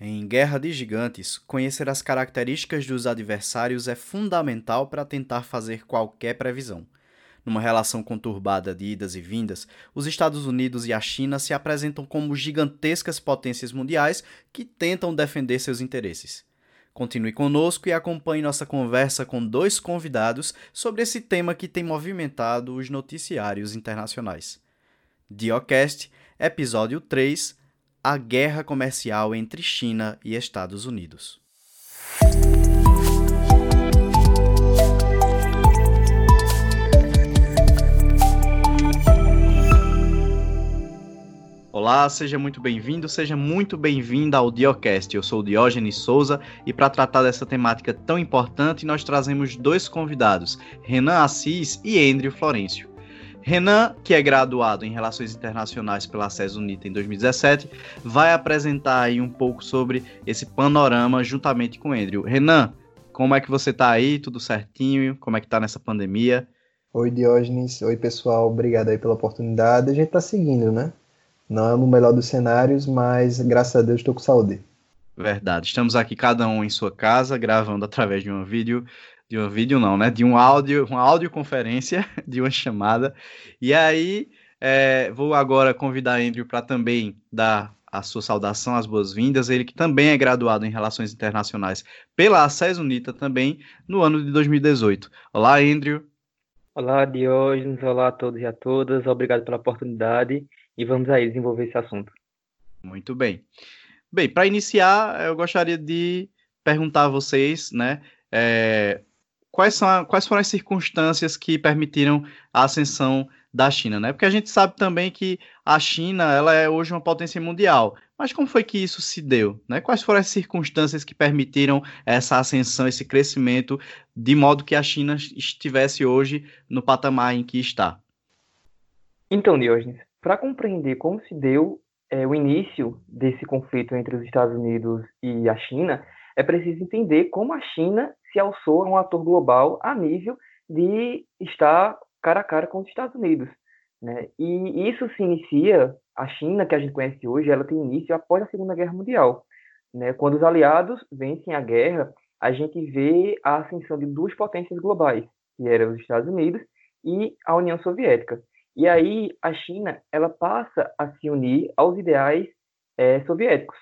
Em Guerra de Gigantes, conhecer as características dos adversários é fundamental para tentar fazer qualquer previsão. Numa relação conturbada de idas e vindas, os Estados Unidos e a China se apresentam como gigantescas potências mundiais que tentam defender seus interesses. Continue conosco e acompanhe nossa conversa com dois convidados sobre esse tema que tem movimentado os noticiários internacionais. Diocast, episódio 3 a guerra comercial entre China e Estados Unidos. Olá, seja muito bem-vindo, seja muito bem-vinda ao Diocast. Eu sou Diógenes Souza e para tratar dessa temática tão importante, nós trazemos dois convidados, Renan Assis e Andrew Florencio. Renan, que é graduado em Relações Internacionais pela SES Unita em 2017, vai apresentar aí um pouco sobre esse panorama juntamente com o Andrew. Renan, como é que você está aí? Tudo certinho? Como é que está nessa pandemia? Oi, Diógenes. Oi, pessoal. Obrigado aí pela oportunidade. A gente está seguindo, né? Não é no melhor dos cenários, mas graças a Deus estou com saúde. Verdade. Estamos aqui cada um em sua casa, gravando através de um vídeo de um vídeo não, né? De um áudio, uma audioconferência, de uma chamada. E aí, é, vou agora convidar Andrew para também dar a sua saudação, as boas-vindas. Ele que também é graduado em Relações Internacionais pela ACES Unita também no ano de 2018. Olá, Andrew. Olá, Diógenes. Olá a todos e a todas. Obrigado pela oportunidade e vamos aí desenvolver esse assunto. Muito bem. Bem, para iniciar, eu gostaria de perguntar a vocês, né, é, quais, são, quais foram as circunstâncias que permitiram a ascensão da China, né? Porque a gente sabe também que a China ela é hoje uma potência mundial. Mas como foi que isso se deu? Né? Quais foram as circunstâncias que permitiram essa ascensão, esse crescimento, de modo que a China estivesse hoje no patamar em que está? Então, Diógenes, para compreender como se deu é, o início desse conflito entre os Estados Unidos e a China, é preciso entender como a China se alçou um ator global a nível de estar cara a cara com os Estados Unidos. Né? E isso se inicia, a China, que a gente conhece hoje, ela tem início após a Segunda Guerra Mundial. Né? Quando os aliados vencem a guerra, a gente vê a ascensão de duas potências globais, que eram os Estados Unidos e a União Soviética. E aí a China ela passa a se unir aos ideais é, soviéticos.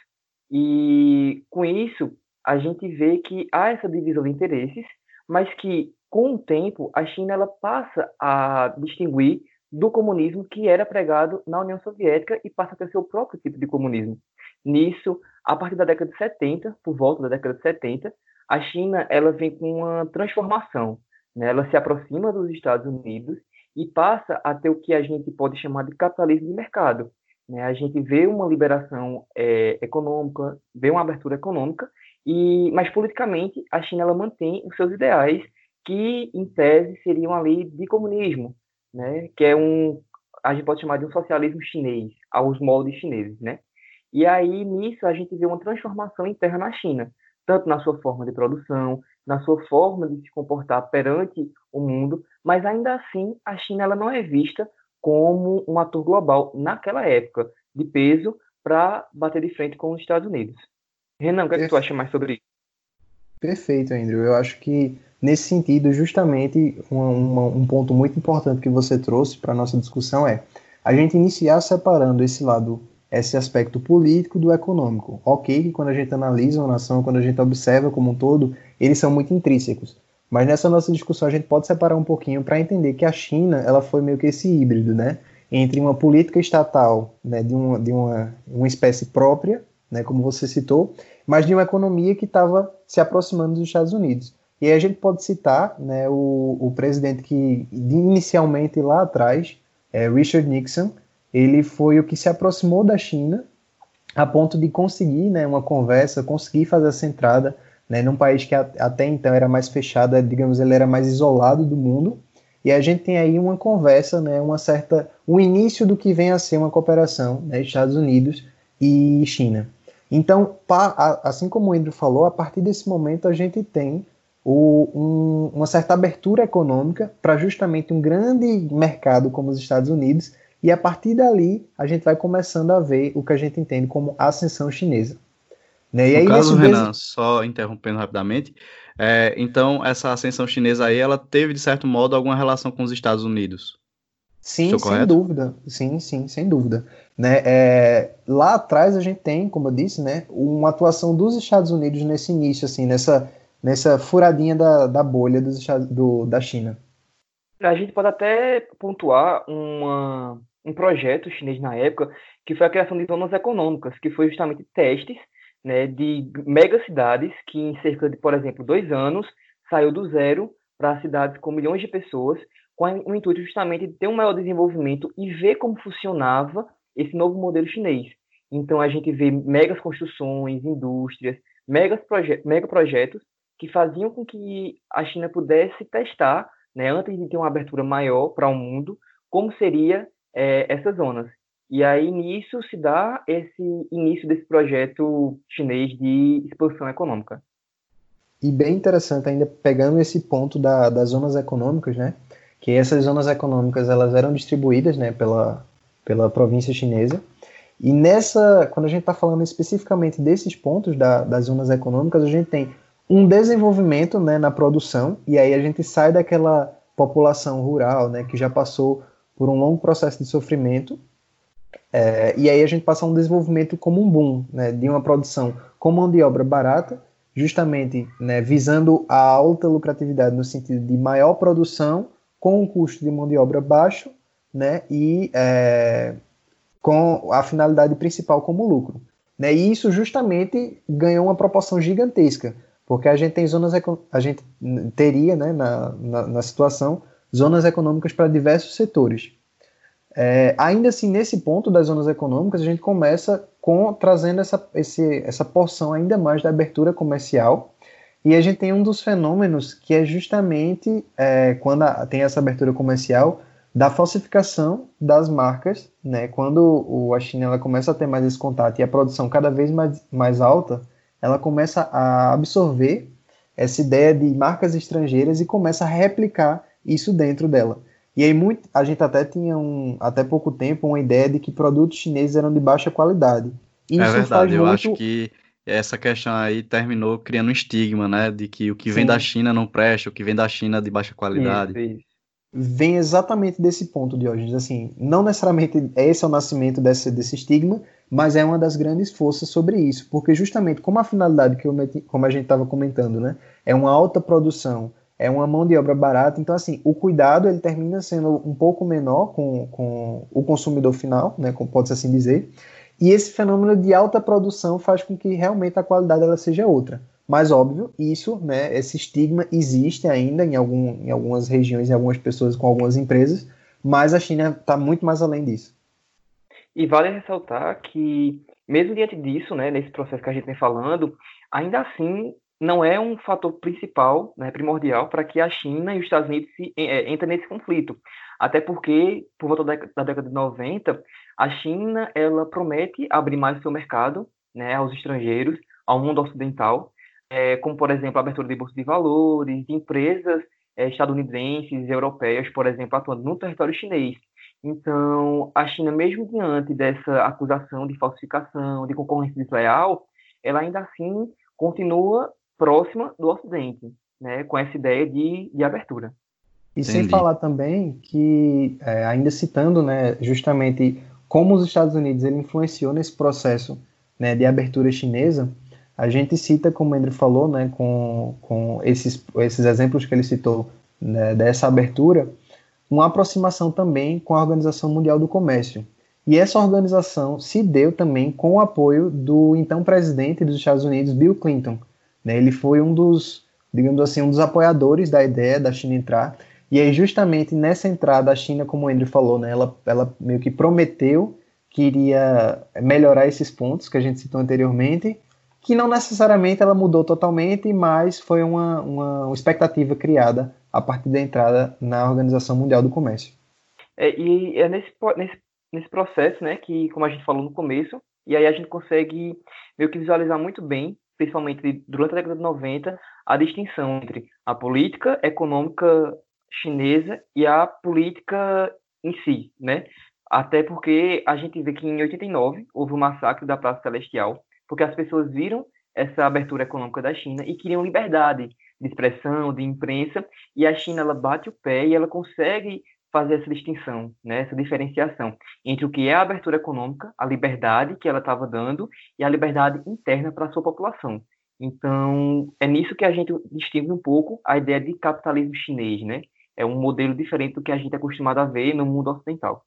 E com isso a gente vê que há essa divisão de interesses, mas que com o tempo a China ela passa a distinguir do comunismo que era pregado na União Soviética e passa a ter seu próprio tipo de comunismo. Nisso, a partir da década de 70, por volta da década de 70, a China ela vem com uma transformação. Né? Ela se aproxima dos Estados Unidos e passa a ter o que a gente pode chamar de capitalismo de mercado. Né? A gente vê uma liberação é, econômica, vê uma abertura econômica e, mas politicamente a China ela mantém os seus ideais que em tese seriam ali de comunismo, né? Que é um a gente pode chamar de um socialismo chinês, aos moldes chineses, né? E aí nisso a gente vê uma transformação interna na China, tanto na sua forma de produção, na sua forma de se comportar perante o mundo, mas ainda assim a China ela não é vista como um ator global naquela época de peso para bater de frente com os Estados Unidos. Renan, o que, é que tu acha mais sobre isso? Perfeito, Andrew. Eu acho que, nesse sentido, justamente uma, uma, um ponto muito importante que você trouxe para a nossa discussão é a gente iniciar separando esse lado, esse aspecto político do econômico. Ok, que quando a gente analisa uma nação, quando a gente observa como um todo, eles são muito intrínsecos. Mas nessa nossa discussão a gente pode separar um pouquinho para entender que a China ela foi meio que esse híbrido, né? Entre uma política estatal né, de, uma, de uma, uma espécie própria né, como você citou, mas de uma economia que estava se aproximando dos Estados Unidos. E aí a gente pode citar né, o, o presidente que inicialmente lá atrás, é, Richard Nixon, ele foi o que se aproximou da China a ponto de conseguir né, uma conversa, conseguir fazer essa entrada né, num país que até então era mais fechado, digamos, ele era mais isolado do mundo. E a gente tem aí uma conversa, né, uma certa, um início do que vem a ser uma cooperação, né, Estados Unidos e China. Então, assim como o Andrew falou, a partir desse momento a gente tem o, um, uma certa abertura econômica para justamente um grande mercado como os Estados Unidos, e a partir dali a gente vai começando a ver o que a gente entende como ascensão chinesa. Né? E aí, no caso, Renan, só interrompendo rapidamente, é, então essa ascensão chinesa aí, ela teve, de certo modo, alguma relação com os Estados Unidos? Sim, sem dúvida. Sim, sim, sem dúvida. Né? É, lá atrás a gente tem, como eu disse, né, uma atuação dos Estados Unidos nesse início, assim, nessa, nessa furadinha da, da bolha dos Estados, do, da China. A gente pode até pontuar uma, um projeto chinês na época, que foi a criação de zonas econômicas, que foi justamente testes né, de megacidades que em cerca de, por exemplo, dois anos, saiu do zero para cidades com milhões de pessoas, com o intuito justamente de ter um maior desenvolvimento e ver como funcionava esse novo modelo chinês. Então a gente vê megas construções, indústrias, megas proje mega projetos que faziam com que a China pudesse testar, né, antes de ter uma abertura maior para o mundo, como seria é, essas zonas. E aí nisso se dá esse início desse projeto chinês de expansão econômica. E bem interessante ainda pegando esse ponto da, das zonas econômicas, né? Que essas zonas econômicas elas eram distribuídas, né, pela pela província chinesa. E nessa, quando a gente está falando especificamente desses pontos da, das zonas econômicas, a gente tem um desenvolvimento né, na produção, e aí a gente sai daquela população rural né, que já passou por um longo processo de sofrimento, é, e aí a gente passa a um desenvolvimento como um boom, né, de uma produção com mão de obra barata, justamente né, visando a alta lucratividade no sentido de maior produção com um custo de mão de obra baixo, né, e é, com a finalidade principal como lucro. Né, e isso justamente ganhou uma proporção gigantesca, porque a gente tem zonas, a gente teria né, na, na, na situação zonas econômicas para diversos setores. É, ainda assim, nesse ponto das zonas econômicas, a gente começa com trazendo essa, esse, essa porção ainda mais da abertura comercial. E a gente tem um dos fenômenos que é justamente é, quando a, tem essa abertura comercial da falsificação das marcas, né? Quando o, a China ela começa a ter mais esse contato e a produção cada vez mais, mais alta, ela começa a absorver essa ideia de marcas estrangeiras e começa a replicar isso dentro dela. E aí muito, a gente até tinha um, até pouco tempo uma ideia de que produtos chineses eram de baixa qualidade. Isso é verdade, eu muito... acho que essa questão aí terminou criando um estigma, né, de que o que Sim. vem da China não presta, o que vem da China é de baixa qualidade. Isso, isso. Vem exatamente desse ponto, Diógenes. Assim, não necessariamente esse é o nascimento desse, desse estigma, mas é uma das grandes forças sobre isso, porque justamente como a finalidade que eu meti, como a gente estava comentando, né, é uma alta produção é uma mão de obra barata. Então, assim, o cuidado ele termina sendo um pouco menor com, com o consumidor final, né, pode-se assim dizer. E esse fenômeno de alta produção faz com que realmente a qualidade ela seja outra. Mas, óbvio, isso, né, esse estigma existe ainda em, algum, em algumas regiões, em algumas pessoas, com algumas empresas, mas a China está muito mais além disso. E vale ressaltar que, mesmo diante disso, né, nesse processo que a gente vem falando, ainda assim não é um fator principal, né, primordial, para que a China e os Estados Unidos se, é, entrem nesse conflito. Até porque, por volta da, da, década de 90, a China ela promete abrir mais o seu mercado né, aos estrangeiros, ao mundo ocidental, é, como, por exemplo, a abertura de bolsa de valores, de empresas é, estadunidenses e europeias, por exemplo, atuando no território chinês. Então, a China, mesmo diante dessa acusação de falsificação, de concorrência desleal, ela ainda assim continua próxima do Ocidente, né, com essa ideia de, de abertura. E Entendi. sem falar também que, é, ainda citando né, justamente como os Estados Unidos ele influenciou nesse processo né, de abertura chinesa, a gente cita, como o Andrew falou, né, com, com esses, esses exemplos que ele citou né, dessa abertura, uma aproximação também com a Organização Mundial do Comércio. E essa organização se deu também com o apoio do então presidente dos Estados Unidos, Bill Clinton, né? Ele foi um dos, digamos assim, um dos apoiadores da ideia da China entrar. E aí, justamente nessa entrada, a China, como o Andrew falou, né, ela, ela meio que prometeu que iria melhorar esses pontos que a gente citou anteriormente, que não necessariamente ela mudou totalmente, mas foi uma, uma, expectativa criada a partir da entrada na Organização Mundial do Comércio. É, e é nesse, nesse, nesse processo, né, que, como a gente falou no começo, e aí a gente consegue meio que visualizar muito bem principalmente durante a década de 90, a distinção entre a política econômica chinesa e a política em si, né? Até porque a gente vê que em 89 houve o massacre da Praça Celestial, porque as pessoas viram essa abertura econômica da China e queriam liberdade de expressão, de imprensa, e a China ela bate o pé e ela consegue fazer essa distinção, né, essa diferenciação entre o que é a abertura econômica, a liberdade que ela estava dando e a liberdade interna para a sua população. Então, é nisso que a gente distingue um pouco a ideia de capitalismo chinês, né? É um modelo diferente do que a gente é acostumado a ver no mundo ocidental.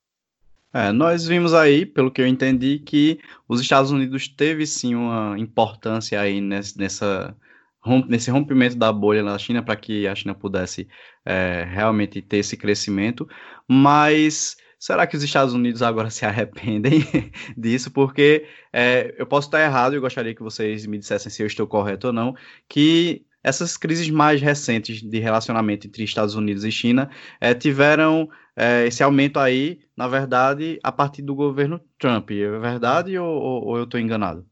É, nós vimos aí, pelo que eu entendi, que os Estados Unidos teve sim uma importância aí nessa, nesse rompimento da bolha na China para que a China pudesse é, realmente ter esse crescimento, mas será que os Estados Unidos agora se arrependem disso? Porque é, eu posso estar errado, eu gostaria que vocês me dissessem se eu estou correto ou não, que essas crises mais recentes de relacionamento entre Estados Unidos e China é, tiveram é, esse aumento aí, na verdade, a partir do governo Trump. É verdade ou, ou, ou eu estou enganado?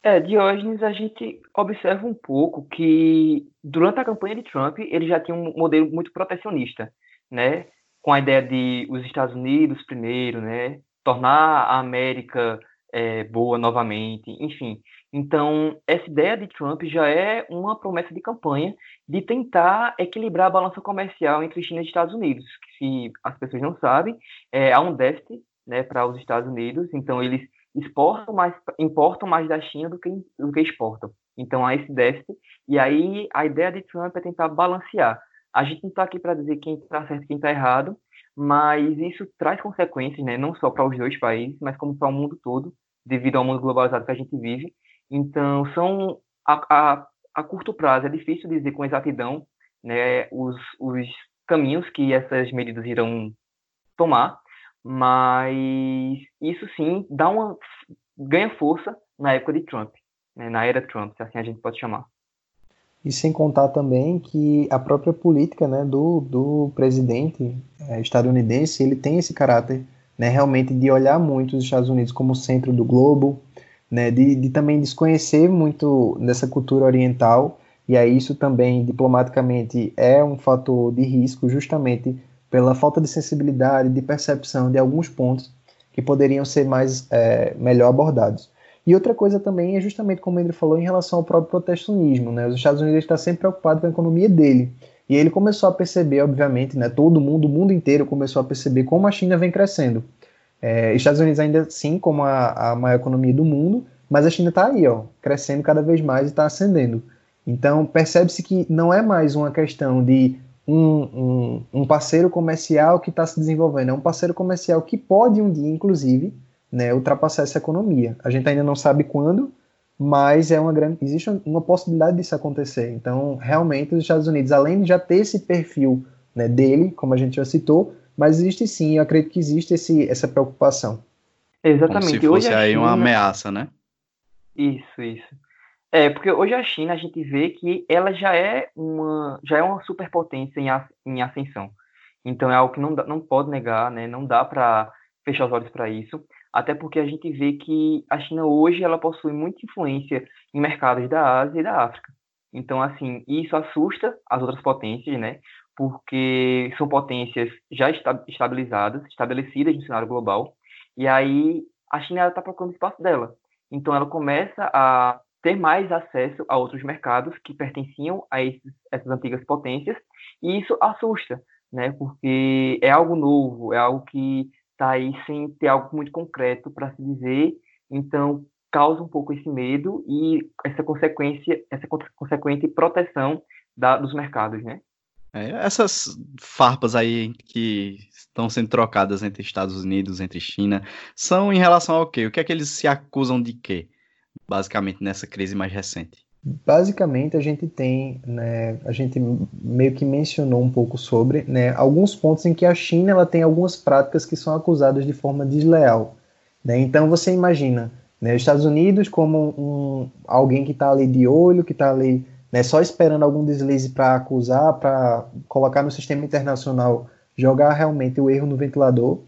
É, Diógenes, a gente observa um pouco que durante a campanha de Trump ele já tinha um modelo muito protecionista, né? Com a ideia de os Estados Unidos primeiro, né? Tornar a América é, boa novamente, enfim. Então, essa ideia de Trump já é uma promessa de campanha de tentar equilibrar a balança comercial entre China e Estados Unidos. Se as pessoas não sabem, é, há um déficit né, para os Estados Unidos, então eles exportam mais, importam mais da China do que, do que exportam. Então há esse déficit, e aí a ideia de Trump é tentar balancear. A gente não está aqui para dizer quem está certo e quem está errado, mas isso traz consequências, né, não só para os dois países, mas como para o mundo todo, devido ao mundo globalizado que a gente vive. Então, são a, a, a curto prazo é difícil dizer com exatidão né, os, os caminhos que essas medidas irão tomar, mas isso sim dá uma ganha força na época de Trump, né, na era Trump, se assim a gente pode chamar. E sem contar também que a própria política né, do, do presidente é, estadunidense ele tem esse caráter né, realmente de olhar muito os Estados Unidos como centro do globo, né, de, de também desconhecer muito dessa cultura oriental, e aí isso também diplomaticamente é um fator de risco, justamente pela falta de sensibilidade, de percepção de alguns pontos que poderiam ser mais é, melhor abordados. E outra coisa também é justamente como ele falou em relação ao próprio protecionismo, né? Os Estados Unidos está sempre preocupado com a economia dele. E ele começou a perceber, obviamente, né, todo mundo, o mundo inteiro começou a perceber como a China vem crescendo. É, Estados Unidos ainda sim como a, a maior economia do mundo, mas a China está aí, ó, crescendo cada vez mais e está ascendendo. Então percebe-se que não é mais uma questão de um, um, um parceiro comercial que está se desenvolvendo, é um parceiro comercial que pode um dia, inclusive, né, ultrapassar essa economia. A gente ainda não sabe quando, mas é uma grande, existe uma possibilidade disso acontecer. Então, realmente, os Estados Unidos, além de já ter esse perfil né, dele, como a gente já citou, mas existe sim, eu acredito que existe esse, essa preocupação. Exatamente. Como se fosse aí China... uma ameaça, né? Isso, isso. É, porque hoje a China a gente vê que ela já é uma, já é uma superpotência em, em ascensão. Então é algo que não, dá, não pode negar, né? Não dá para fechar os olhos para isso, até porque a gente vê que a China hoje ela possui muita influência em mercados da Ásia e da África. Então, assim, isso assusta as outras potências, né? Porque são potências já estabilizadas, estabelecidas no cenário global, e aí a China está procurando espaço dela. Então, ela começa a ter mais acesso a outros mercados que pertenciam a esses, essas antigas potências, e isso assusta, né? Porque é algo novo, é algo que está aí sem ter algo muito concreto para se dizer, então causa um pouco esse medo e essa consequência, essa consequente proteção da, dos mercados, né? É, essas farpas aí que estão sendo trocadas entre Estados Unidos, entre China, são em relação ao quê? O que é que eles se acusam de quê? Basicamente nessa crise mais recente? Basicamente, a gente tem, né, a gente meio que mencionou um pouco sobre, né, alguns pontos em que a China ela tem algumas práticas que são acusadas de forma desleal. Né? Então, você imagina, né, os Estados Unidos como um, alguém que está ali de olho, que está ali né, só esperando algum deslize para acusar, para colocar no sistema internacional, jogar realmente o erro no ventilador.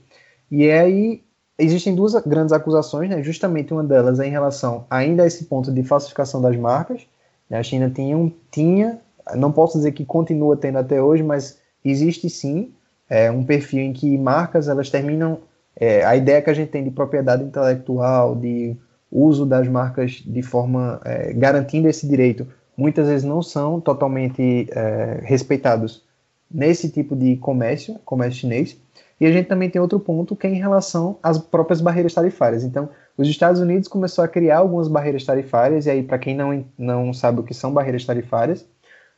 E aí existem duas grandes acusações, né? justamente uma delas é em relação ainda a esse ponto de falsificação das marcas. Né? A China tinha, um, tinha, não posso dizer que continua tendo até hoje, mas existe sim é, um perfil em que marcas elas terminam. É, a ideia que a gente tem de propriedade intelectual, de uso das marcas de forma é, garantindo esse direito, muitas vezes não são totalmente é, respeitados nesse tipo de comércio, comércio chinês. E a gente também tem outro ponto que é em relação às próprias barreiras tarifárias. Então, os Estados Unidos começou a criar algumas barreiras tarifárias, e aí, para quem não, não sabe o que são barreiras tarifárias,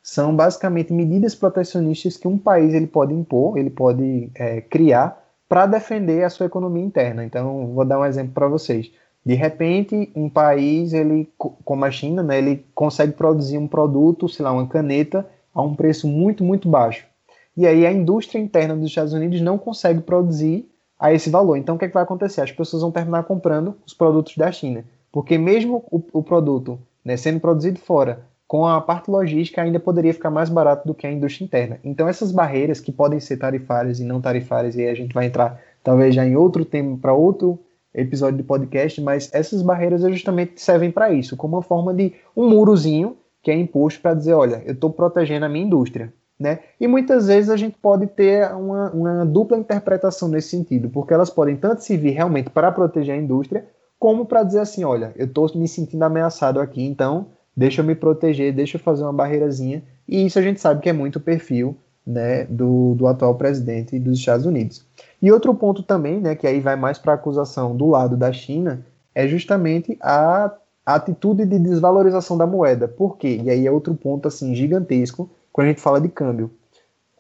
são basicamente medidas protecionistas que um país ele pode impor, ele pode é, criar para defender a sua economia interna. Então, vou dar um exemplo para vocês. De repente, um país, ele, como a China, né, ele consegue produzir um produto, sei lá, uma caneta, a um preço muito, muito baixo. E aí a indústria interna dos Estados Unidos não consegue produzir a esse valor. Então, o que, é que vai acontecer? As pessoas vão terminar comprando os produtos da China. Porque mesmo o, o produto né, sendo produzido fora, com a parte logística ainda poderia ficar mais barato do que a indústria interna. Então essas barreiras que podem ser tarifárias e não tarifárias, e aí a gente vai entrar talvez já em outro tema para outro episódio de podcast, mas essas barreiras justamente servem para isso, como uma forma de um murozinho que é imposto para dizer, olha, eu estou protegendo a minha indústria. Né? E muitas vezes a gente pode ter uma, uma dupla interpretação nesse sentido, porque elas podem tanto servir realmente para proteger a indústria, como para dizer assim, olha, eu estou me sentindo ameaçado aqui, então deixa eu me proteger, deixa eu fazer uma barreirazinha. E isso a gente sabe que é muito o perfil né, do, do atual presidente dos Estados Unidos. E outro ponto também, né, que aí vai mais para a acusação do lado da China, é justamente a, a atitude de desvalorização da moeda. Por quê? E aí é outro ponto assim gigantesco quando a gente fala de câmbio.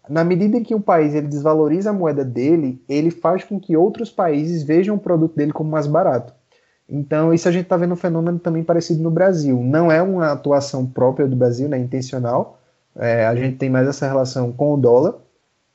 Na medida em que um país ele desvaloriza a moeda dele, ele faz com que outros países vejam o produto dele como mais barato. Então, isso a gente está vendo um fenômeno também parecido no Brasil. Não é uma atuação própria do Brasil, né, intencional. É, a gente tem mais essa relação com o dólar.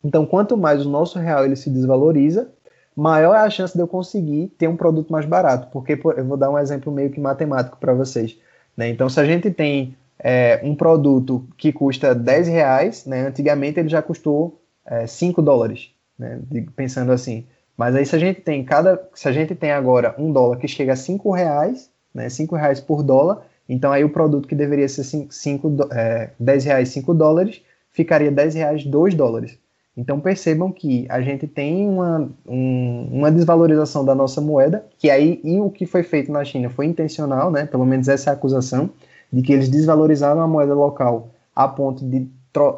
Então, quanto mais o nosso real ele se desvaloriza, maior é a chance de eu conseguir ter um produto mais barato. Porque eu vou dar um exemplo meio que matemático para vocês. Né? Então, se a gente tem é, um produto que custa 10 reais, né, antigamente ele já custou é, 5 dólares, né, pensando assim. Mas aí se a gente tem cada, se a gente tem agora um dólar que chega a cinco reais, né, cinco reais por dólar, então aí o produto que deveria ser cinco, cinco é, 10 reais 5 dólares, ficaria 10 reais 2 dólares. Então percebam que a gente tem uma, um, uma desvalorização da nossa moeda, que aí e o que foi feito na China foi intencional, né? Pelo menos essa é a acusação, de que eles desvalorizaram a moeda local a ponto de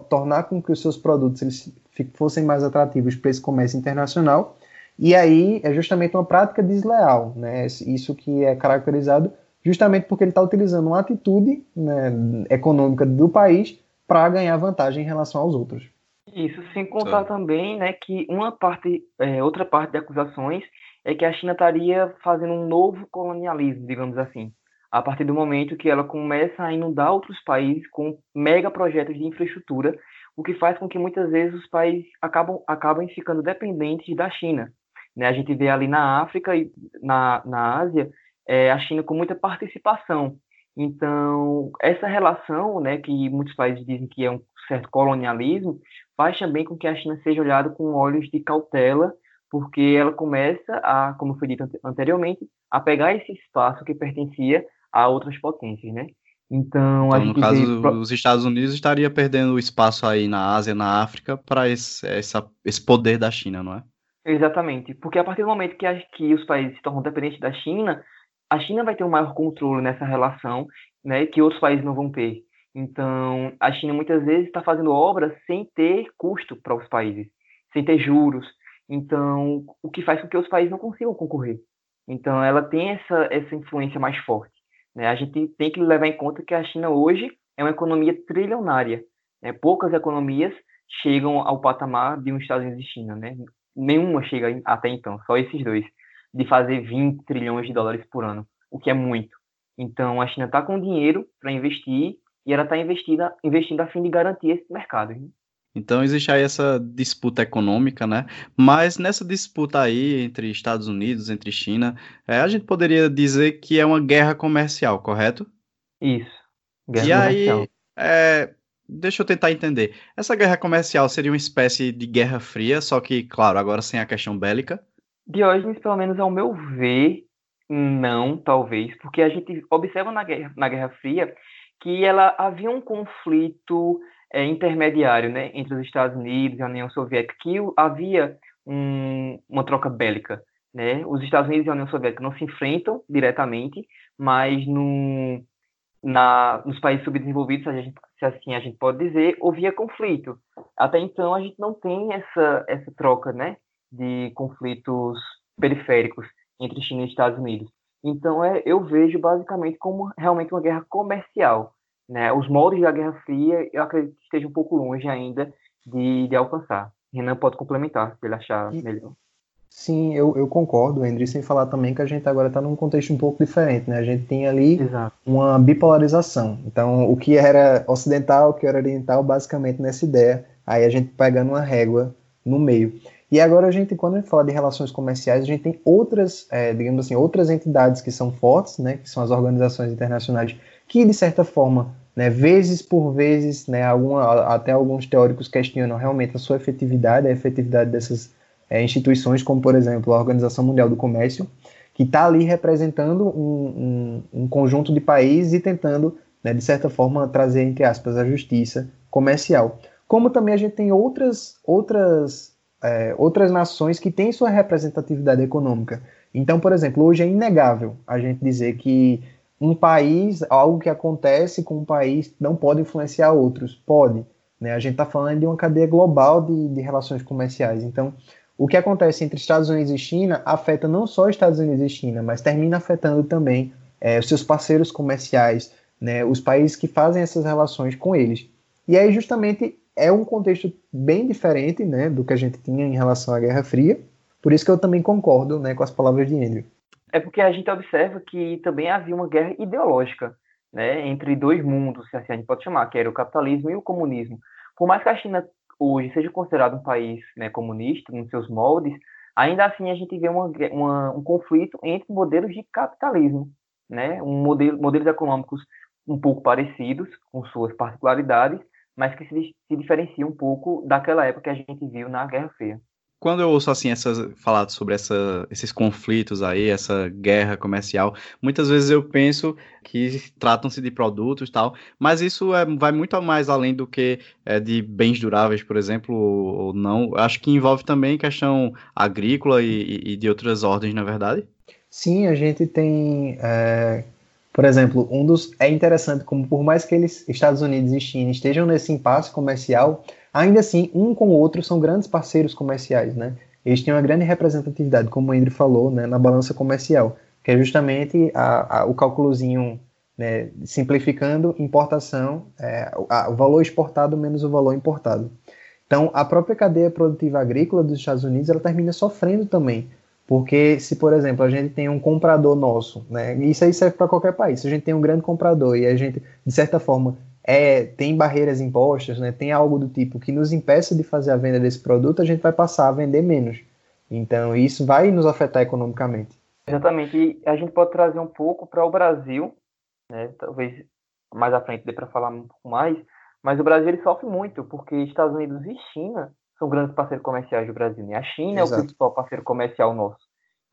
tornar com que os seus produtos eles fossem mais atrativos para esse comércio internacional e aí é justamente uma prática desleal, né? Isso que é caracterizado justamente porque ele está utilizando uma atitude né, econômica do país para ganhar vantagem em relação aos outros. Isso, sem contar Sim. também, né, que uma parte, é, outra parte de acusações é que a China estaria fazendo um novo colonialismo, digamos assim, a partir do momento que ela começa a inundar outros países com mega projetos de infraestrutura, o que faz com que muitas vezes os países acabam, acabem ficando dependentes da China, né? A gente vê ali na África e na, na Ásia é, a China com muita participação. Então, essa relação, né, que muitos países dizem que é um certo colonialismo, faz também com que a China seja olhada com olhos de cautela, porque ela começa a, como foi dito anteriormente, a pegar esse espaço que pertencia a outras potências, né? Então, então no caso, vê... os Estados Unidos estaria perdendo espaço aí na Ásia, na África, para esse, esse poder da China, não é? Exatamente, porque a partir do momento que, a, que os países se tornam dependentes da China, a China vai ter um maior controle nessa relação, né, que outros países não vão ter. Então, a China muitas vezes está fazendo obras sem ter custo para os países, sem ter juros. Então, o que faz com que os países não consigam concorrer. Então, ela tem essa, essa influência mais forte. Né? A gente tem que levar em conta que a China hoje é uma economia trilionária. Né? Poucas economias chegam ao patamar de um Estados Unidos e China. Né? nenhuma chega até então, só esses dois, de fazer 20 trilhões de dólares por ano, o que é muito. Então a China está com dinheiro para investir e ela está investindo, a fim de garantir esse mercado. Então existe aí essa disputa econômica, né? Mas nessa disputa aí entre Estados Unidos, entre China, é, a gente poderia dizer que é uma guerra comercial, correto? Isso. Guerra e comercial. aí, é, deixa eu tentar entender. Essa guerra comercial seria uma espécie de guerra fria, só que, claro, agora sem a questão bélica? Diógenes, pelo menos ao meu ver, não, talvez, porque a gente observa na Guerra, na guerra Fria que ela havia um conflito é, intermediário né, entre os Estados Unidos e a União Soviética, que havia um, uma troca bélica. Né? Os Estados Unidos e a União Soviética não se enfrentam diretamente, mas no, na, nos países subdesenvolvidos, gente, se assim a gente pode dizer, havia conflito. Até então, a gente não tem essa, essa troca né, de conflitos periféricos entre China e Estados Unidos. Então, é, eu vejo basicamente como realmente uma guerra comercial. Né? Os moldes da Guerra Fria, eu acredito que esteja um pouco longe ainda de, de alcançar. Renan pode complementar, se ele achar e, melhor. Sim, eu, eu concordo, André, sem falar também que a gente agora está num contexto um pouco diferente, né? A gente tem ali Exato. uma bipolarização. Então, o que era ocidental, o que era oriental, basicamente nessa ideia, aí a gente pegando uma régua no meio. E agora a gente, quando a gente fala de relações comerciais, a gente tem outras, é, digamos assim, outras entidades que são fortes, né? Que são as organizações internacionais, que de certa forma, né, vezes por vezes, né, até alguns teóricos questionam realmente a sua efetividade, a efetividade dessas é, instituições, como por exemplo a Organização Mundial do Comércio, que está ali representando um, um, um, conjunto de países e tentando, né, de certa forma, trazer, entre aspas, a justiça comercial. Como também a gente tem outras, outras, é, outras nações que têm sua representatividade econômica. Então, por exemplo, hoje é inegável a gente dizer que um país, algo que acontece com um país, não pode influenciar outros. Pode. Né? A gente está falando de uma cadeia global de, de relações comerciais. Então, o que acontece entre Estados Unidos e China afeta não só Estados Unidos e China, mas termina afetando também é, os seus parceiros comerciais, né, os países que fazem essas relações com eles. E aí, justamente, é um contexto bem diferente né, do que a gente tinha em relação à Guerra Fria, por isso que eu também concordo né, com as palavras de Andrew. É porque a gente observa que também havia uma guerra ideológica né, entre dois mundos, se assim a gente pode chamar, que era o capitalismo e o comunismo. Por mais que a China hoje seja considerado um país né, comunista, nos seus moldes, ainda assim a gente vê uma, uma, um conflito entre modelos de capitalismo, né, um modelo, modelos econômicos um pouco parecidos, com suas particularidades, mas que se, se diferenciam um pouco daquela época que a gente viu na Guerra Fria quando eu ouço assim essas falar sobre essa, esses conflitos aí, essa guerra comercial, muitas vezes eu penso que tratam-se de produtos tal, mas isso é, vai muito mais além do que é, de bens duráveis, por exemplo, ou, não. Acho que envolve também questão agrícola e, e de outras ordens, na é verdade. Sim, a gente tem, é, por exemplo, um dos é interessante como por mais que eles, Estados Unidos e China estejam nesse impasse comercial Ainda assim, um com o outro são grandes parceiros comerciais, né? Eles têm uma grande representatividade, como o Andrew falou, né, na balança comercial, que é justamente a, a, o cálculozinho né, simplificando importação, é, a, o valor exportado menos o valor importado. Então, a própria cadeia produtiva agrícola dos Estados Unidos ela termina sofrendo também, porque se, por exemplo, a gente tem um comprador nosso, né, isso aí serve para qualquer país, se a gente tem um grande comprador e a gente, de certa forma, é, tem barreiras impostas, né, tem algo do tipo que nos impeça de fazer a venda desse produto, a gente vai passar a vender menos. Então, isso vai nos afetar economicamente. Exatamente. E a gente pode trazer um pouco para o Brasil, né, talvez mais à frente dê para falar um pouco mais, mas o Brasil ele sofre muito, porque Estados Unidos e China são grandes parceiros comerciais do Brasil. Né? A China Exato. é o principal parceiro comercial nosso.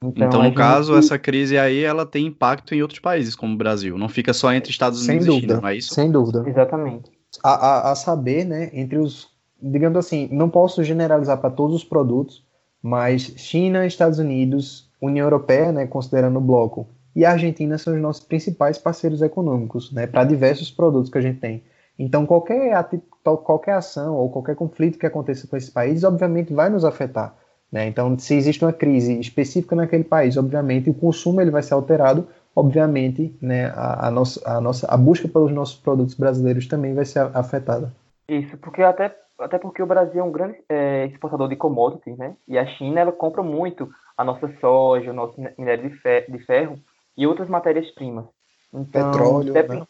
Então, então no gente... caso, essa crise aí, ela tem impacto em outros países, como o Brasil. Não fica só entre Estados Unidos sem dúvida, e China, não é isso? Sem dúvida. Exatamente. A, a, a saber, né, entre os... Digamos assim, não posso generalizar para todos os produtos, mas China, Estados Unidos, União Europeia, né, considerando o bloco, e a Argentina são os nossos principais parceiros econômicos, né, para diversos produtos que a gente tem. Então, qualquer, qualquer ação ou qualquer conflito que aconteça com esses países, obviamente, vai nos afetar. Né? Então, se existe uma crise específica naquele país, obviamente o consumo ele vai ser alterado, obviamente né, a, a, nossa, a, nossa, a busca pelos nossos produtos brasileiros também vai ser afetada. Isso, porque até, até porque o Brasil é um grande é, exportador de commodities, né? E a China ela compra muito a nossa soja, o nosso minério de ferro, de ferro e outras matérias-primas. Então, Petróleo, né?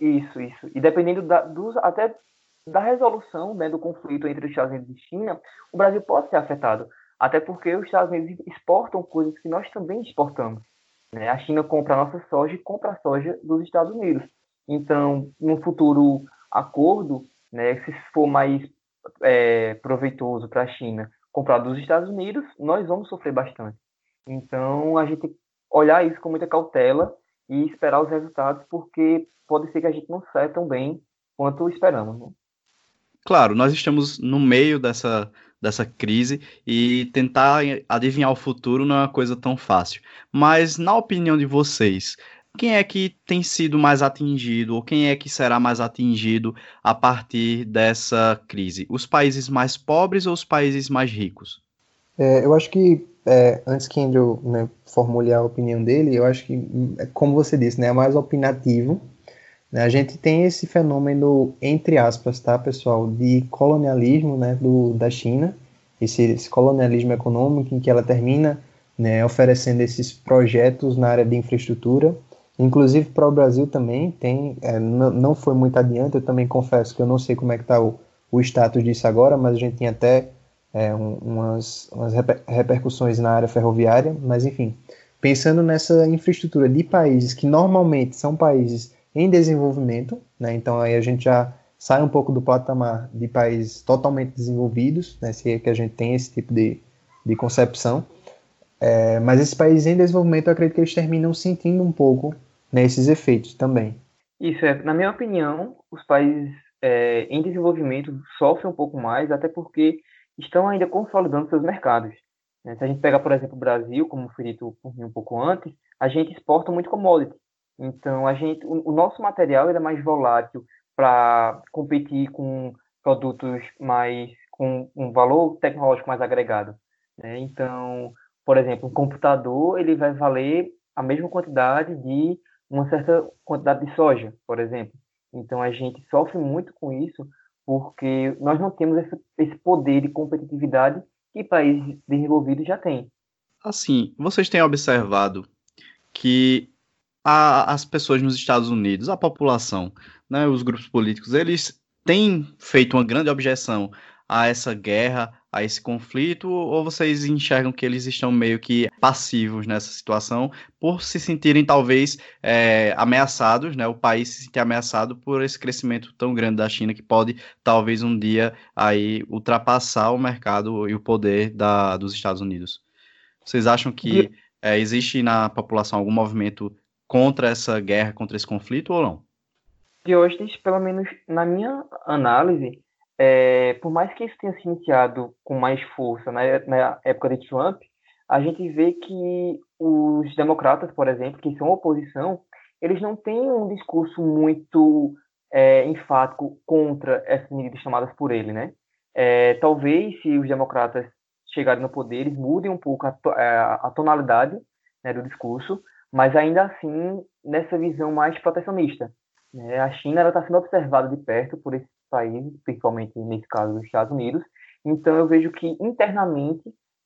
Isso, isso. E dependendo da, dos, até da resolução né, do conflito entre os Estados Unidos e China, o Brasil pode ser afetado. Até porque os Estados Unidos exportam coisas que nós também exportamos. Né? A China compra a nossa soja e compra a soja dos Estados Unidos. Então, no futuro acordo, né, se for mais é, proveitoso para a China comprar dos Estados Unidos, nós vamos sofrer bastante. Então, a gente tem que olhar isso com muita cautela e esperar os resultados, porque pode ser que a gente não saia tão bem quanto esperamos. Né? Claro, nós estamos no meio dessa dessa crise e tentar adivinhar o futuro não é uma coisa tão fácil. Mas, na opinião de vocês, quem é que tem sido mais atingido ou quem é que será mais atingido a partir dessa crise? Os países mais pobres ou os países mais ricos? É, eu acho que, é, antes que Andrew né, formule a opinião dele, eu acho que, como você disse, né, é mais opinativo. Né, a gente tem esse fenômeno, entre aspas, tá, pessoal, de colonialismo né, do, da China, esse, esse colonialismo econômico em que ela termina né, oferecendo esses projetos na área de infraestrutura, inclusive para o Brasil também tem, é, não foi muito adiante, eu também confesso que eu não sei como é que está o, o status disso agora, mas a gente tem até é, um, umas, umas reper repercussões na área ferroviária, mas enfim, pensando nessa infraestrutura de países que normalmente são países em desenvolvimento, né, então aí a gente já sai um pouco do patamar de países totalmente desenvolvidos, né, se é que a gente tem esse tipo de, de concepção, é, mas esses países em desenvolvimento eu acredito que eles terminam sentindo um pouco né, esses efeitos também. Isso é, na minha opinião, os países é, em desenvolvimento sofrem um pouco mais, até porque estão ainda consolidando seus mercados. Né? Se a gente pegar, por exemplo, o Brasil, como foi dito um pouco antes, a gente exporta muito commodity. Então, a gente, o, o nosso material é mais volátil para competir com produtos mais com um valor tecnológico mais agregado. Né? Então, por exemplo, um computador ele vai valer a mesma quantidade de uma certa quantidade de soja, por exemplo. Então, a gente sofre muito com isso porque nós não temos esse, esse poder de competitividade que países desenvolvidos já têm. Assim, vocês têm observado que a, as pessoas nos Estados Unidos, a população, né, os grupos políticos, eles têm feito uma grande objeção a essa guerra, a esse conflito, ou vocês enxergam que eles estão meio que passivos nessa situação por se sentirem talvez é, ameaçados, né? O país se sentir ameaçado por esse crescimento tão grande da China que pode talvez um dia aí ultrapassar o mercado e o poder da, dos Estados Unidos. Vocês acham que é, existe na população algum movimento contra essa guerra, contra esse conflito ou não? Diógenes, pelo menos na minha análise, é, por mais que isso tenha se iniciado com mais força na, na, época de Trump, a gente vê que os democratas, por exemplo, que são oposição, eles não têm um discurso muito é, enfático contra essas medidas tomadas por ele, né? É, talvez se os democratas chegarem no poder, eles mudem um pouco a, to, é, a tonalidade né, do discurso, mas ainda assim nessa visão mais protecionista. Né? A China está sendo observada de perto por esse países, principalmente nesse caso dos Estados Unidos. Então eu vejo que internamente,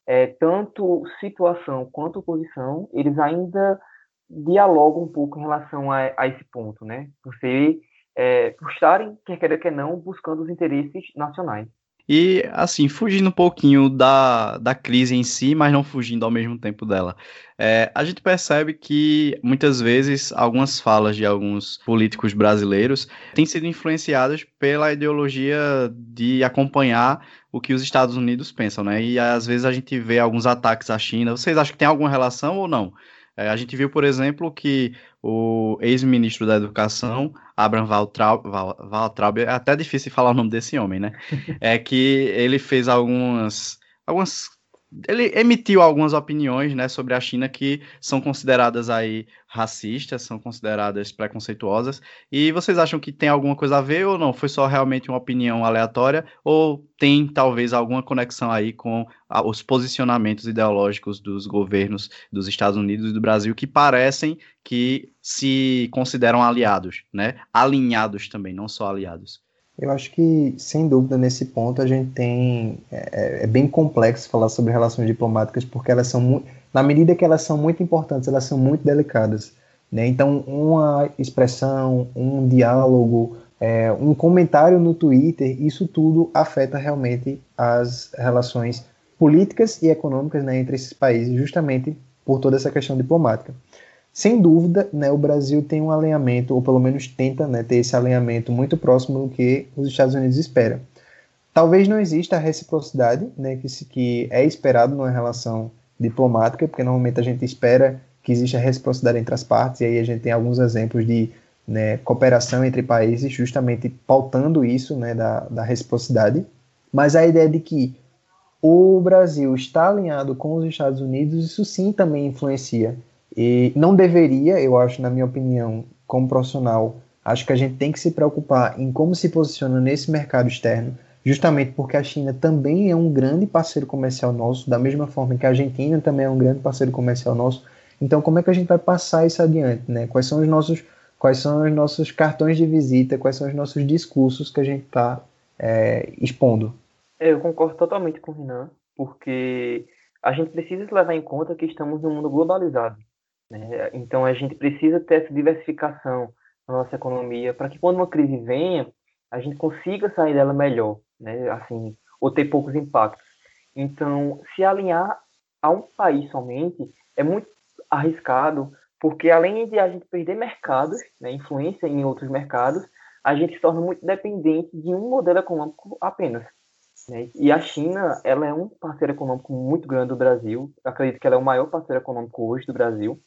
é, tanto situação quanto oposição, eles ainda dialogam um pouco em relação a, a esse ponto, né? Por, ser, é, por estarem, quer queira que não, buscando os interesses nacionais. E, assim, fugindo um pouquinho da, da crise em si, mas não fugindo ao mesmo tempo dela. É, a gente percebe que, muitas vezes, algumas falas de alguns políticos brasileiros têm sido influenciadas pela ideologia de acompanhar o que os Estados Unidos pensam, né? E, às vezes, a gente vê alguns ataques à China. Vocês acham que tem alguma relação ou não? É, a gente viu, por exemplo, que o ex-ministro da Educação, Abraham Waltraub, Waltraub, é até difícil falar o nome desse homem, né? É que ele fez algumas, algumas ele emitiu algumas opiniões, né, sobre a China que são consideradas aí racistas, são consideradas preconceituosas. E vocês acham que tem alguma coisa a ver ou não? Foi só realmente uma opinião aleatória ou tem talvez alguma conexão aí com a, os posicionamentos ideológicos dos governos dos Estados Unidos e do Brasil que parecem que se consideram aliados, né? Alinhados também, não só aliados. Eu acho que, sem dúvida, nesse ponto a gente tem. É, é bem complexo falar sobre relações diplomáticas, porque elas são, na medida que elas são muito importantes, elas são muito delicadas. Né? Então, uma expressão, um diálogo, é, um comentário no Twitter, isso tudo afeta realmente as relações políticas e econômicas né, entre esses países, justamente por toda essa questão diplomática. Sem dúvida, né, o Brasil tem um alinhamento, ou pelo menos tenta né, ter esse alinhamento muito próximo do que os Estados Unidos esperam. Talvez não exista a reciprocidade né, que, se, que é esperado numa relação diplomática, porque normalmente a gente espera que exista reciprocidade entre as partes, e aí a gente tem alguns exemplos de né, cooperação entre países, justamente pautando isso né, da, da reciprocidade. Mas a ideia de que o Brasil está alinhado com os Estados Unidos, isso sim também influencia E não deveria, eu acho, na minha opinião, como profissional, acho que a gente tem que se preocupar em como se posiciona nesse mercado externo, justamente porque a China também é um grande parceiro comercial nosso, da mesma forma que a Argentina também é um grande parceiro comercial nosso. Então, como é que a gente vai passar isso adiante, né? Quais são os nossos, quais são os nossos cartões de visita, quais são os nossos discursos que a gente está é, expondo? É, eu concordo totalmente com o Renan, porque a gente precisa levar em conta que estamos num mundo globalizado. Né? Então, a gente precisa ter essa diversificação na nossa economia para que quando uma crise venha, a gente consiga sair dela melhor, né? assim, ou ter poucos impactos. Então, se alinhar a um país somente é muito arriscado, porque além de a gente perder mercados, né, influência em outros mercados, a gente se torna muito dependente de um modelo econômico apenas. Né? E a China, ela é um parceiro econômico muito grande do Brasil. Eu acredito que ela é o maior parceiro econômico hoje do Brasil.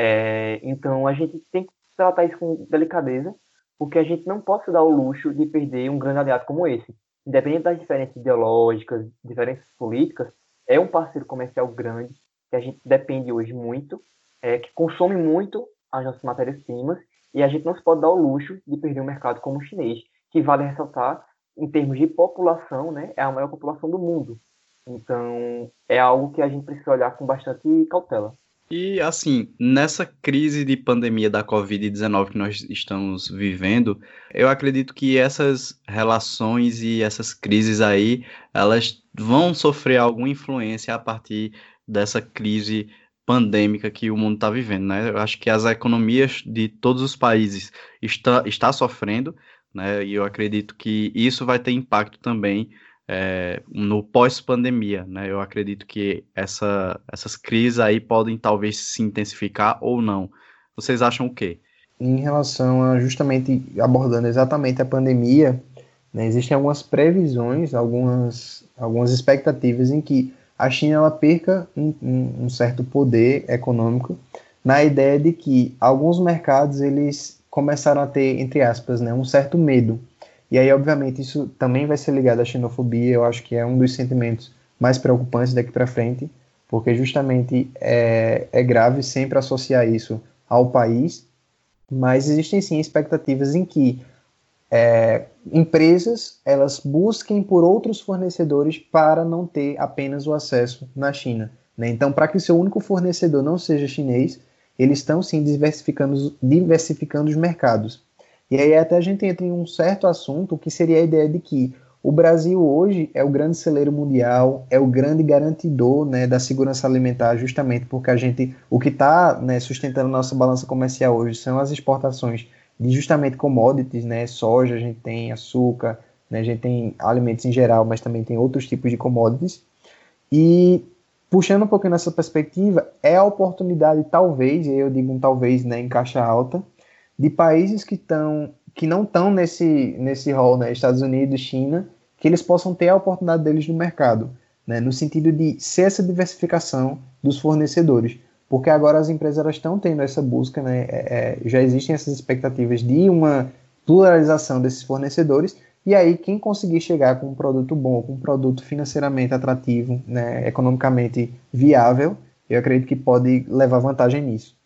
É, então a gente tem que tratar isso com delicadeza, porque a gente não pode dar o luxo de perder um grande aliado como esse. Independente das diferenças ideológicas, diferenças políticas, é um parceiro comercial grande que a gente depende hoje muito, é, que consome muito as nossas matérias-primas, e a gente não se pode dar o luxo de perder um mercado como o chinês, que vale ressaltar, em termos de população, né, é a maior população do mundo. Então, é algo que a gente precisa olhar com bastante cautela. E assim, nessa crise de pandemia da Covid-19 que nós estamos vivendo, eu acredito que essas relações e essas crises aí, elas vão sofrer alguma influência a partir dessa crise pandêmica que o mundo está vivendo, né? Eu acho que as economias de todos os países está, está sofrendo, né? E eu acredito que isso vai ter impacto também é, no pós-pandemia, né? Eu acredito que essa, essas crises aí podem talvez se intensificar ou não. Vocês acham o quê? Em relação a justamente abordando exatamente a pandemia, né, existem algumas previsões, algumas, algumas expectativas em que a China ela perca um, um, um certo poder econômico na ideia de que alguns mercados eles começaram a ter entre aspas, né, um certo medo e aí, obviamente, isso também vai ser ligado à xenofobia, eu acho que é um dos sentimentos mais preocupantes daqui para frente, porque justamente é, é grave sempre associar isso ao país, mas existem sim expectativas em que é, empresas elas busquem por outros fornecedores para não ter apenas o acesso na China. Né? Então, para que seu único fornecedor não seja chinês, eles estão sim diversificando, diversificando os mercados. E aí até a gente entra em um certo assunto que seria a ideia de que o Brasil hoje é o grande celeiro mundial, é o grande garantidor né, da segurança alimentar, justamente porque a gente, o que está né, sustentando nossa balança comercial hoje são as exportações de justamente commodities, né, soja, a gente tem açúcar, né, a gente tem alimentos em geral, mas também tem outros tipos de commodities. E puxando um pouquinho nessa perspectiva, é a oportunidade, talvez, e eu digo um talvez né, em caixa alta, de países que estão que não estão nesse nesse rol, né, Estados Unidos, China, que eles possam ter a oportunidade deles no mercado, né, no sentido de ser essa diversificação dos fornecedores, porque agora as empresas estão tendo essa busca, né, é, é, já existem essas expectativas de uma pluralização desses fornecedores. E aí quem conseguir chegar com um produto bom, com um produto financeiramente atrativo, né, economicamente viável, eu acredito que pode levar vantagem nisso.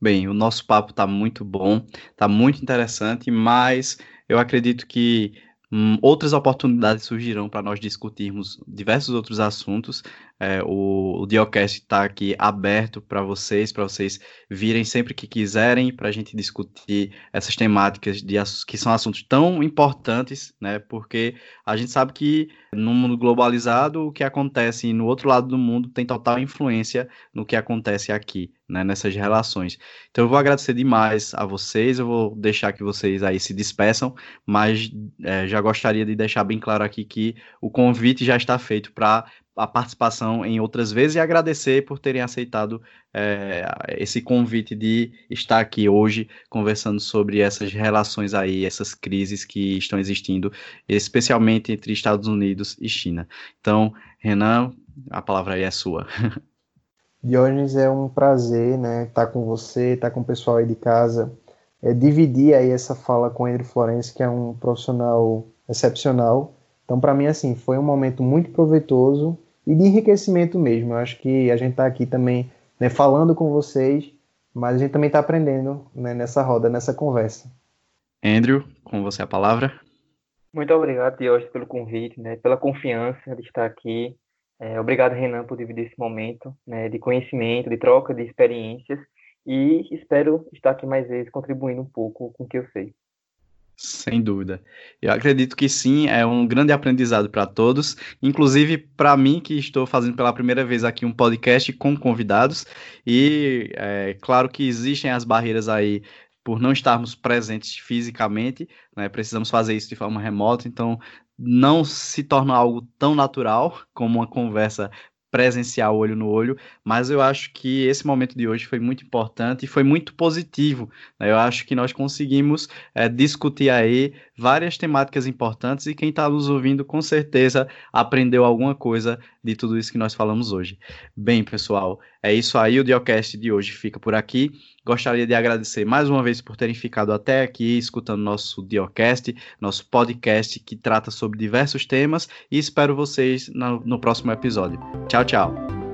Bem, o nosso papo está muito bom, está muito interessante, mas eu acredito que hum, outras oportunidades surgirão para nós discutirmos diversos outros assuntos. É, o, o Diocast está aqui aberto para vocês, para vocês virem sempre que quiserem, para a gente discutir essas temáticas de, que são assuntos tão importantes, né? Porque a gente sabe que no mundo globalizado, o que acontece no outro lado do mundo tem total influência no que acontece aqui, né? Nessas relações. Então eu vou agradecer demais a vocês, eu vou deixar que vocês aí se despeçam, mas é, já gostaria de deixar bem claro aqui que o convite já está feito para a participação em outras vezes e agradecer por terem aceitado é, esse convite de estar aqui hoje conversando sobre essas relações aí, essas crises que estão existindo, especialmente entre Estados Unidos e China. Então, Renan, a palavra aí é sua. Diógenes, é um prazer, né, estar com você, estar com o pessoal aí de casa, é, dividir aí essa fala com o Andrew Florence, que é um profissional excepcional. Então, para mim, assim, foi um momento muito proveitoso e de enriquecimento mesmo. Eu acho que a gente está aqui também né, falando com vocês mas a gente também está aprendendo né, nessa roda, nessa conversa. Andrew, com você a palavra. Muito obrigado, Diógenes, pelo convite, né, pela confiança de estar aqui. É, obrigado, Renan, por dividir esse momento né, de conhecimento, de troca de experiências. E espero estar aqui mais vezes contribuindo um pouco com o que eu sei. Sem dúvida. Eu acredito que sim, é um grande aprendizado para todos, inclusive para mim, que estou fazendo pela primeira vez aqui um podcast com convidados. E é claro que existem as barreiras aí por não estarmos presentes fisicamente, né? Precisamos fazer isso de forma remota, então não se torna algo tão natural como uma conversa presencial olho no olho, mas eu acho que esse momento de hoje foi muito importante e foi muito positivo. Né? Eu acho que nós conseguimos é, discutir aí várias temáticas importantes e quem está nos ouvindo com certeza aprendeu alguma coisa de tudo isso que nós falamos hoje. Bem, pessoal, é isso aí. O Diocast de hoje fica por aqui. Gostaria de agradecer mais uma vez por terem ficado até aqui escutando nosso Diocast, nosso podcast que trata sobre diversos temas e espero vocês no, no próximo episódio. Tchau, tchau.